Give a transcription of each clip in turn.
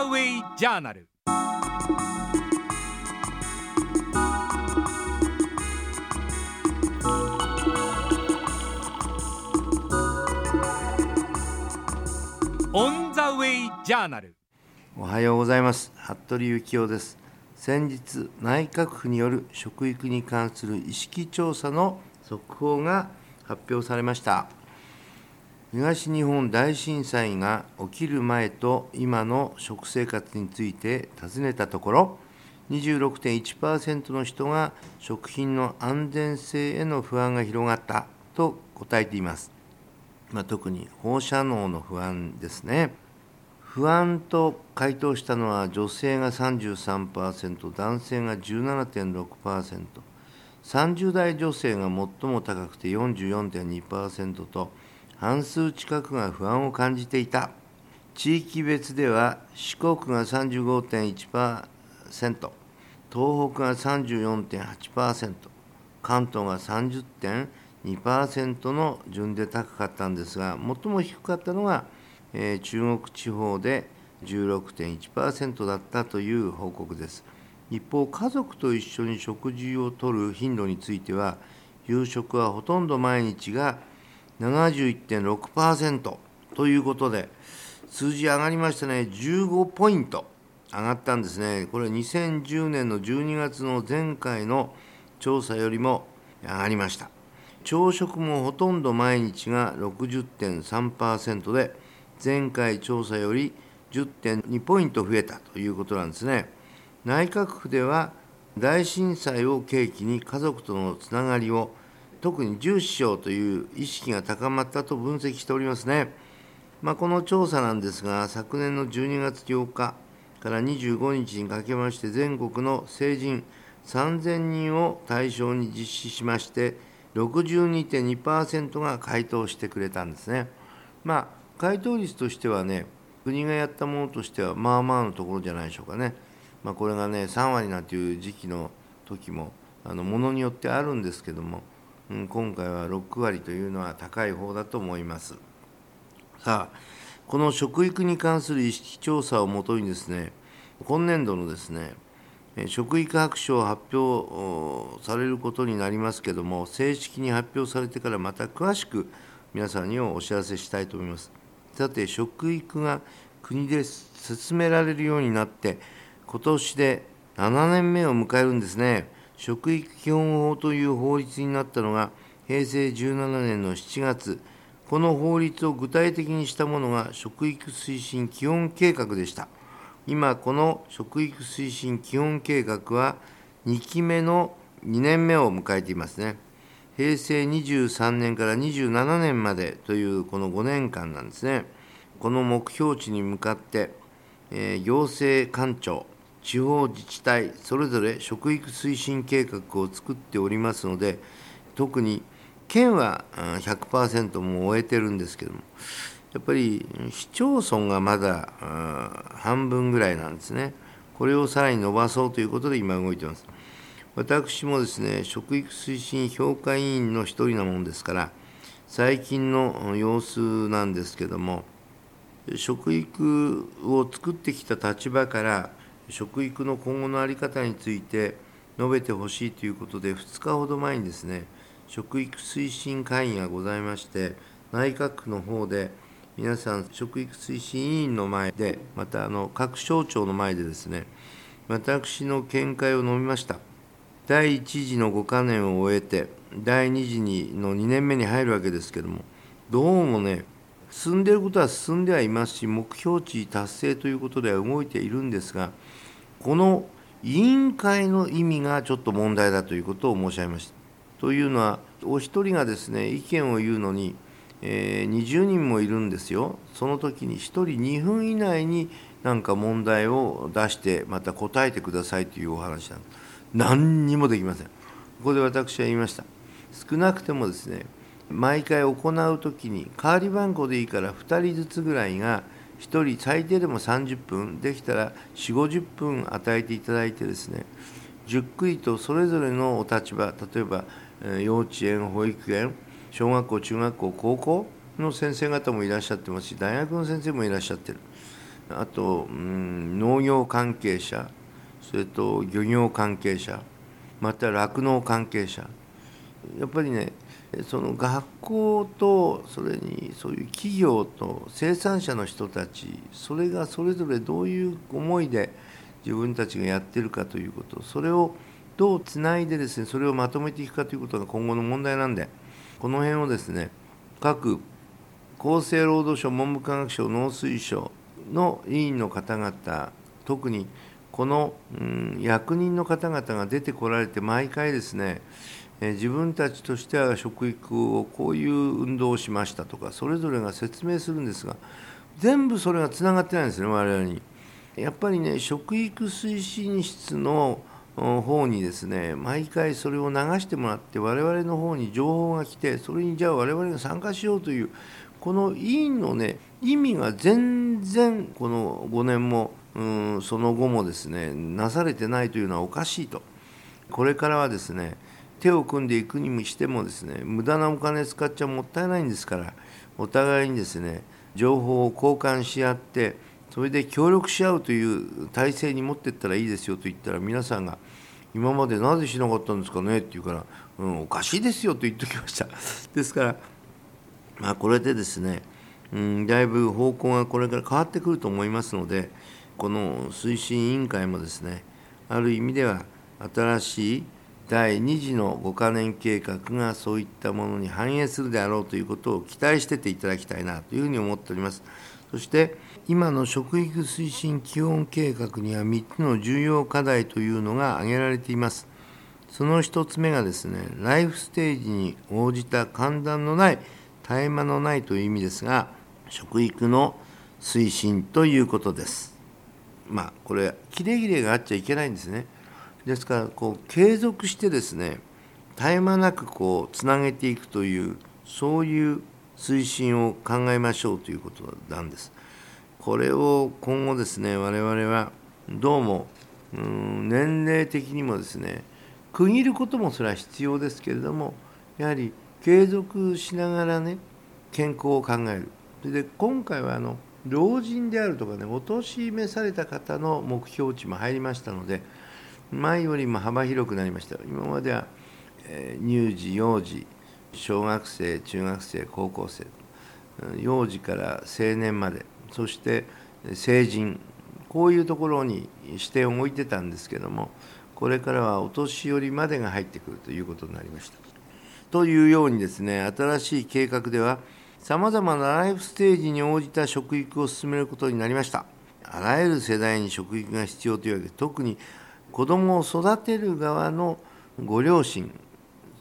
ザウェイジャーナルオンザウェイジャーナルおはようございます。服部幸男です。先日内閣府による食育に関する意識調査の速報が発表されました。東日本大震災が起きる前と今の食生活について尋ねたところ26.1%の人が食品の安全性への不安が広がったと答えていますまあ、特に放射能の不安ですね。不安と回答したのは女性が33%、男性が17.6%、30代女性が最も高くて44.2%と、半数近くが不安を感じていた。地域別では四国が35.1%、東北が34.8%、関東が30.2%の順で高かったんですが、最も低かったのが、えー、中国地方で16.1%だったという報告です。一方、家族と一緒に食事をとる頻度については、夕食はほとんど毎日が71.6%ということで、数字上がりましたね、15ポイント上がったんですね。これ2010年の12月の前回の調査よりも上がりました。朝食もほとんど毎日が60.3%で、前回調査より10.2ポイント増えたということなんですね。内閣府では大震災を契機に家族とのつながりを特に重視しようという意識が高まったと分析しておりますね。まあ、この調査なんですが、昨年の12月8日から25日にかけまして全国の成人3000人を対象に実施しまして、62.2%が回答してくれたんですね。まあ、回答率としてはね、国がやったものとしては、まあまあのところじゃないでしょうかね。まあ、これがね、3割なんていう時期の時も、あのものによってあるんですけども、うん、今回は6割というのは高い方だと思います。さあ、この食育に関する意識調査をもとにですね、今年度のですね、食育白書を発表されることになりますけれども、正式に発表されてからまた詳しく皆さんにお知らせしたいと思います。さて、食育が国で進められるようになって、今年で7年目を迎えるんですね。食育基本法という法律になったのが平成17年の7月、この法律を具体的にしたものが食育推進基本計画でした。今この食育推進基本計画は2期目の2年目を迎えていますね。平成23年から27年までというこの5年間なんですね。この目標値に向かって、えー、行政官庁、地方自治体、それぞれ食育推進計画を作っておりますので、特に県は100%も終えてるんですけども、やっぱり市町村がまだ半分ぐらいなんですね。これをさらに伸ばそうということで今動いてます。私もですね、食育推進評価委員の一人なものですから、最近の様子なんですけども、食育を作ってきた立場から、食育の今後の在り方について述べてほしいということで、2日ほど前にですね、食育推進会議がございまして、内閣府の方で、皆さん、食育推進委員の前で、またあの各省庁の前でですね、私の見解を述べました。第1次の5か年を終えて、第2次にの2年目に入るわけですけれども、どうもね、進んでいることは進んではいますし、目標値達成ということでは動いているんですが、この委員会の意味がちょっと問題だということを申し上げました。というのは、お一人がですね、意見を言うのに、えー、20人もいるんですよ、その時に1人2分以内になんか問題を出して、また答えてくださいというお話なんです。何にもできません。ここで私は言いました。少なくてもですね、毎回行う時に、代わり番号でいいから2人ずつぐらいが、1人最低でも30分、できたら4、50分与えていただいてですね、じっくりとそれぞれのお立場、例えば幼稚園、保育園、小学校、中学校、高校の先生方もいらっしゃってますし、大学の先生もいらっしゃってる。あと、うん、農業関係者それと漁業関係者また酪農関係者やっぱりねその学校とそれにそういう企業と生産者の人たちそれがそれぞれどういう思いで自分たちがやってるかということそれをどうつないでですねそれをまとめていくかということが今後の問題なんでこの辺をですね各厚生労働省文部科学省農水省の委員の方々特にこの、うん、役人の方々が出てこられて毎回ですね自分たちとしては食育をこういう運動をしましたとかそれぞれが説明するんですが全部それがつながってないんですね我々に。やっぱりね食育推進室の方にですね毎回それを流してもらって我々の方に情報が来てそれにじゃあ我々が参加しようというこの委員のね意味が全然この5年もうんその後もですねなされてないというのはおかしいとこれからはですね手を組んでいくにしてもですね無駄なお金使っちゃもったいないんですからお互いにですね情報を交換し合ってそれで協力し合うという体制に持っていったらいいですよと言ったら皆さんが今までなぜしなかったんですかね？って言うから、うん、おかしいですよと言っておきました。ですからまあこれでですね、うん、だいぶ方向がこれから変わってくると思いますのでこの推進委員会もですねある意味では新しい第2次の5カ年計画がそういったものに反映するであろうということを期待してていただきたいなというふうに思っております。そして今の食育推進基本計画には3つの重要課題というのが挙げられています。その1つ目がですね、ライフステージに応じた寒暖のない、絶え間のないという意味ですが、食育の推進ということです。まあ、これ、切れ切れがあっちゃいけないんですね。ですからこう継続してですね絶え間なくこうつなげていくというそういう推進を考えましょうということなんです。これを今後ですね我々はどうもうん年齢的にもですね区切ることもそれは必要ですけれどもやはり継続しながらね健康を考えるで今回はあの老人であるとかねお年召された方の目標値も入りましたので前よりも幅広くなりました今までは、え乳児幼児小学生中学生高校生幼児から青年までそして成人こういうところに視点を置いてたんですけどもこれからはお年寄りまでが入ってくるということになりました。というようにですね新しい計画ではさまざまなライフステージに応じた食育を進めることになりました。あらゆる世代に食育が必要というわけで特に子供を育てる側のご両親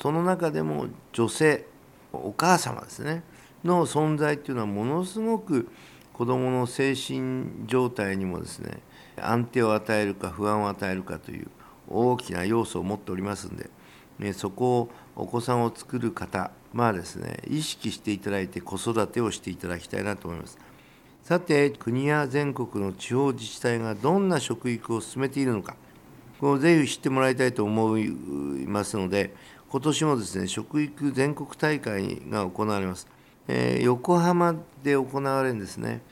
その中でも女性お母様ですねの存在っていうのはものすごく子どもの精神状態にもですね安定を与えるか不安を与えるかという大きな要素を持っておりますんで、ね、そこをお子さんを作る方まあですね意識していただいて子育てをしていただきたいなと思います。さて国や全国の地方自治体がどんな食育を進めているのかこのぜひ知ってもらいたいと思いますので、今年もですね、食育全国大会が行われます。えー、横浜で行われるんですね。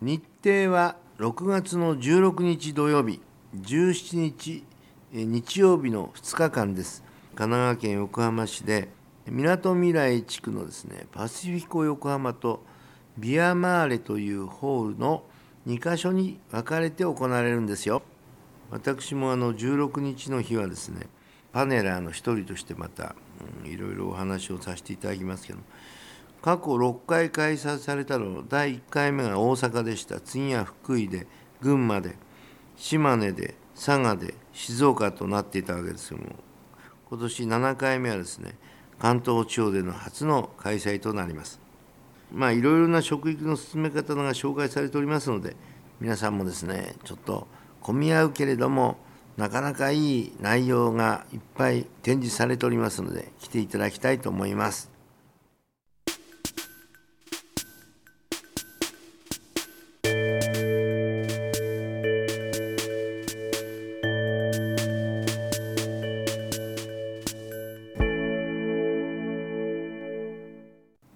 日程は6月の16日土曜日、17日日曜日の2日間です。神奈川県横浜市で、みなとみらい地区のですね、パシフィコ横浜とビアマーレというホールの2か所に分かれて行われるんですよ。私もあの16日の日はですねパネラーの一人としてまた、うん、いろいろお話をさせていただきますけど過去6回開催されたの第1回目が大阪でした。次は福井で群馬で島根で佐賀で静岡となっていたわけですけども今年7回目はですね関東地方での初の開催となります。まあいろいろな食育の進め方が紹介されておりますので皆さんもですねちょっと混み合うけれどもなかなかいい内容がいっぱい展示されておりますので来ていただきたいと思います。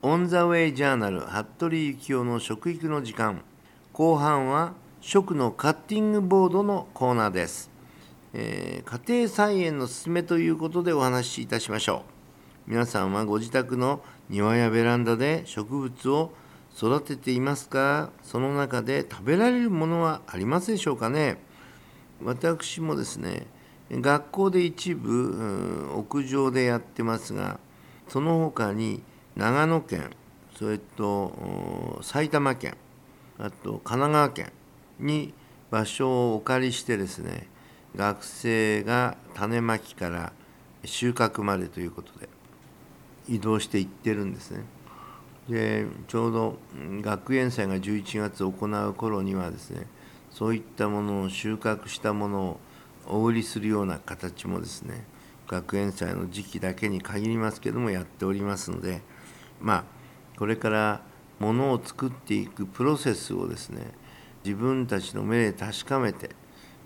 オン・ザ・ウェイ・ジャーナル服部幸男の食育の時間後半は食のカッティングボードのコーナーです、えー家庭菜園のすすめということでお話しいたしましょう。皆さんはご自宅の庭やベランダで植物を育てていますか？その中で食べられるものはありますでしょうかね？私もですね学校で一部屋上でやってますがその他に長野県それと埼玉県あと神奈川県に場所をお借りしてですね学生が種まきから収穫までということで移動していってるんですね。でちょうど学園祭が11月行う頃にはですねそういったものを収穫したものをお売りするような形もですね学園祭の時期だけに限りますけどもやっておりますのでまあこれからものを作っていくプロセスをですね自分たちの目で確かめて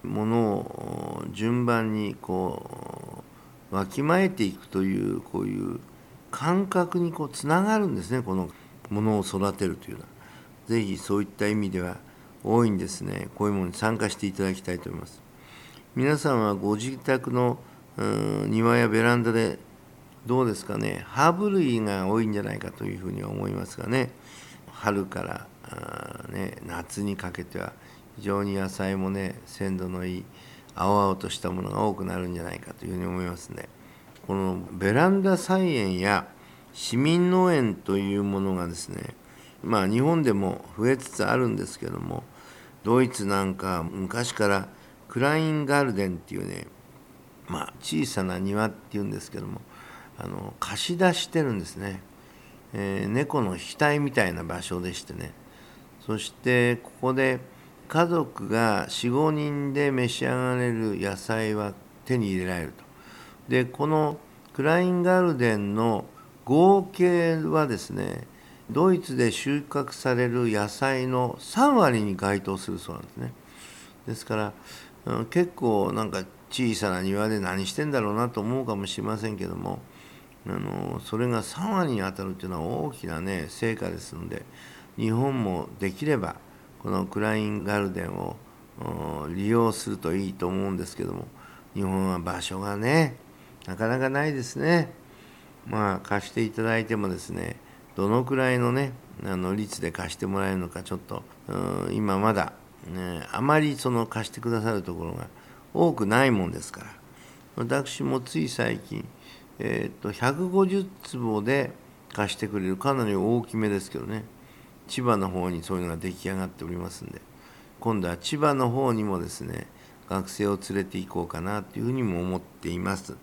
ものを順番にこうわきまえていくというこういう感覚にこうつながるんですね。このものを育てるというのは。ぜひそういった意味では大いにですね。こういうものに参加していただきたいと思います。皆さんはご自宅の庭やベランダでどうですかね。ハーブ類が多いんじゃないかというふうに思いますがね。春からあね、夏にかけては非常に野菜もね鮮度のいい青々としたものが多くなるんじゃないかというふうに思いますね。このベランダ菜園や市民農園というものがですねまあ日本でも増えつつあるんですけどもドイツなんか昔からクラインガルデンっていうねまあ小さな庭っていうんですけどもあの貸し出してるんですね、えー猫の額みたいな場所でしてね。そしてここで家族が45人で召し上がれる野菜は手に入れられると。でこのクラインガルデンの合計はですねドイツで収穫される野菜の3割に該当するそうなんですね。ですから、結構なんか小さな庭で何してんだろうなと思うかもしれませんけどもあのそれが3割に当たるっていうのは大きなね成果ですので日本もできればこのクラインガルデンを利用するといいと思うんですけども日本は場所がねなかなかないですね。まあ貸していただいてもですねどのくらいのねあの率で貸してもらえるのかちょっと今まだ、ね、あまりその貸してくださるところが多くないもんですから。私もつい最近、えー、と150坪で貸してくれるかなり大きめですけどね。千葉の方にそういうのが出来上がっておりますんで今度は千葉の方にもですね学生を連れて行こうかなというふうにも思っています。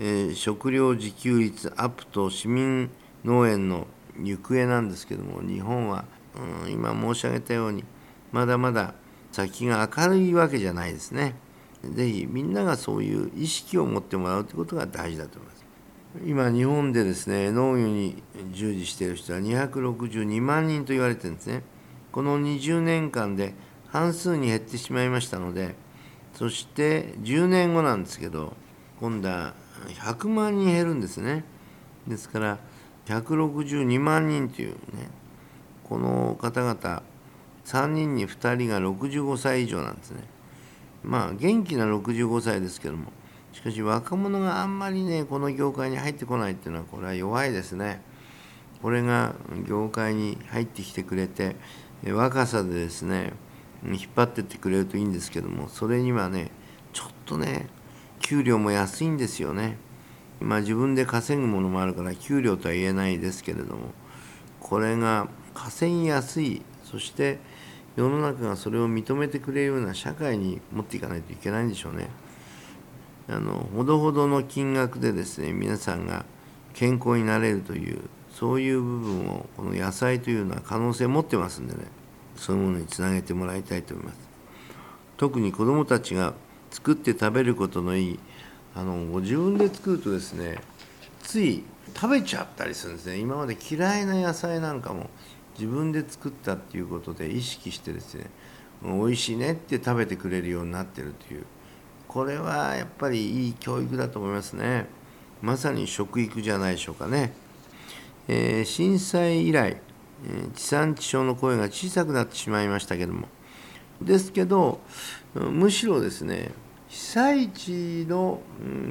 えー食料自給率アップと市民農園の行方なんですけども日本は、うん、今申し上げたようにまだまだ先が明るいわけじゃないですね。ぜひみんながそういう意識を持ってもらうということが大事だと思います。今日本でですね農業に従事している人は262万人と言われてるんですね。この20年間で半数に減ってしまいましたのでそして10年後なんですけど今度は100万人減るんですねですから162万人というねこの方々3人に2人が65歳以上なんですねまあ元気な65歳ですけどもしかし若者があんまりねこの業界に入ってこないっていうのはこれは弱いですね。これが業界に入ってきてくれて若さでですね引っ張ってってくれるといいんですけどもそれにはねちょっとね給料も安いんですよね。まあ自分で稼ぐものもあるから給料とは言えないですけれどもこれが稼ぎやすいそして世の中がそれを認めてくれるような社会に持っていかないといけないんでしょうね。あのほどほどの金額でですね皆さんが健康になれるというそういう部分をこの野菜というのは可能性を持ってますんでねそういうものにつなげてもらいたいと思います。特に子どもたちが作って食べることのいいあのご自分で作るとですねつい食べちゃったりするんですね。今まで嫌いな野菜なんかも自分で作ったっていうことで意識してですね美味しいねって食べてくれるようになってるというこれはやっぱりいい教育だと思いますね。まさに食育じゃないでしょうかね、えー震災以来、え地産地消の声が小さくなってしまいましたけども。ですけどむしろですね被災地の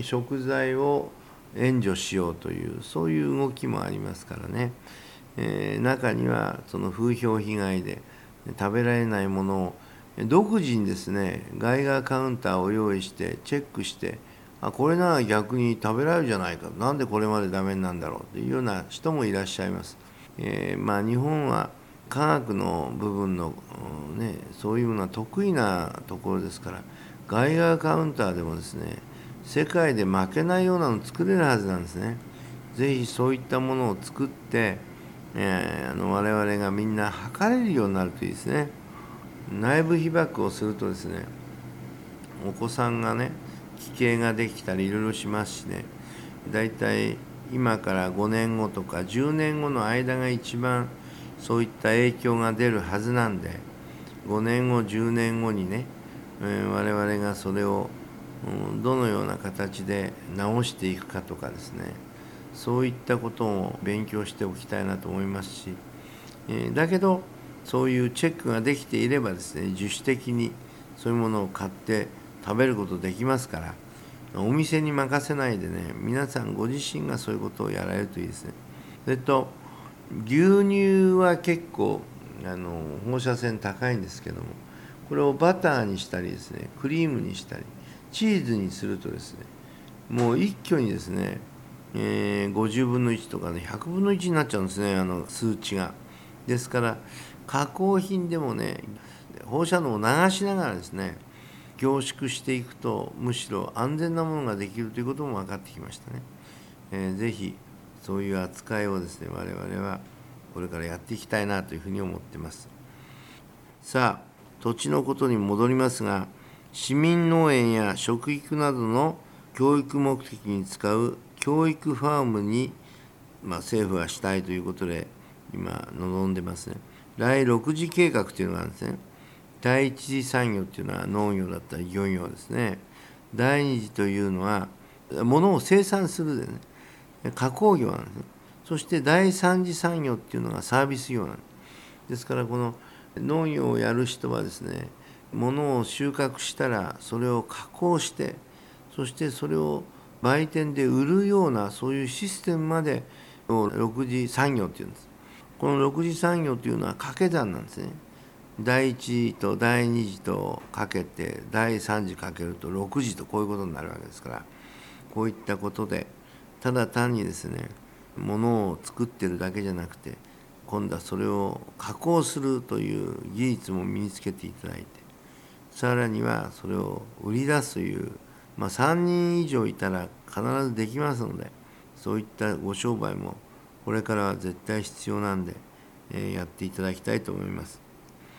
食材を援助しようというそういう動きもありますからね、えー、中にはその風評被害で食べられないものを独自にですね外側カウンターを用意してチェックしてあこれなら逆に食べられるじゃないかなんでこれまでダメなんだろうというような人もいらっしゃいます。えー、まあ、日本は科学の部分の、ね、そういうのは得意なところですから外側カウンターでもですね世界で負けないようなの作れるはずなんですね。ぜひそういったものを作って、えー、あの我々がみんな測れるようになるといいですね。内部被曝をするとですねお子さんがね奇形ができたりいろいろしますしねだいたい今から5年後とか10年後の間が一番そういった影響が出るはずなんで5年後10年後にね、えー、我々がそれを、うん、どのような形で直していくかとかですねそういったことを勉強しておきたいなと思いますし、えー、だけどそういうチェックができていればですね自主的にそういうものを買って食べることできますからお店に任せないでね皆さんご自身がそういうことをやられるといいですね。それと牛乳は結構あの放射線高いんですけどもこれをバターにしたりですねクリームにしたりチーズにするとですねもう一挙にですね、えー、50分の1とかね100分の1になっちゃうんですねあの数値が。ですから加工品でもね放射能を流しながらですね凝縮していくとむしろ安全なものができるということも分かってきましたね。えー、ぜひそういう扱いをですね我々はこれからやっていきたいなというふうに思ってます。さあ土地のことに戻りますが市民農園や食育などの教育目的に使う教育ファームに、まあ、政府はしたいということで今望んでますね。第6次計画というのがあるんですね。第一次産業っていうのは農業だったり漁業ですね。第二次というのは物を生産するでね。加工業なんですね。そして第三次産業っていうのがサービス業なんです。ですからこの農業をやる人はですね物を収穫したらそれを加工してそしてそれを売店で売るようなそういうシステムまでを6次産業っていうんです。この6次産業というのは掛け算なんですね。第1次と第2次とかけて第3次かけると6次とこういうことになるわけですからこういったことでただ単にですねものを作ってるだけじゃなくて今度はそれを加工するという技術も身につけていただいてさらにはそれを売り出すという、まあ、3人以上いたら必ずできますのでそういったご商売もこれからは絶対必要なんで、えやっていただきたいと思います。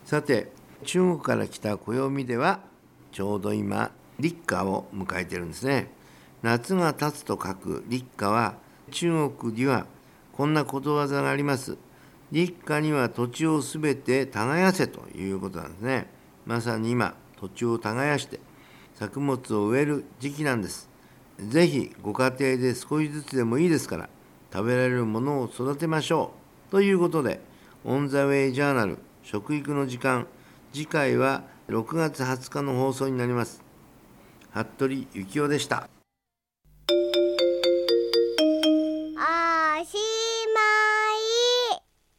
さて中国から来た暦ではちょうど今立夏を迎えてるんですね。夏が経つと書く立夏は中国にはこんなことわざがあります。立夏には土地をすべて耕せということなんですね。まさに今土地を耕して作物を植える時期なんです。ぜひご家庭で少しずつでもいいですから食べられるものを育てましょうということで「オン・ザ・ウェイ・ジャーナル食育の時間」次回は6月20日の放送になります。服部幸男でした。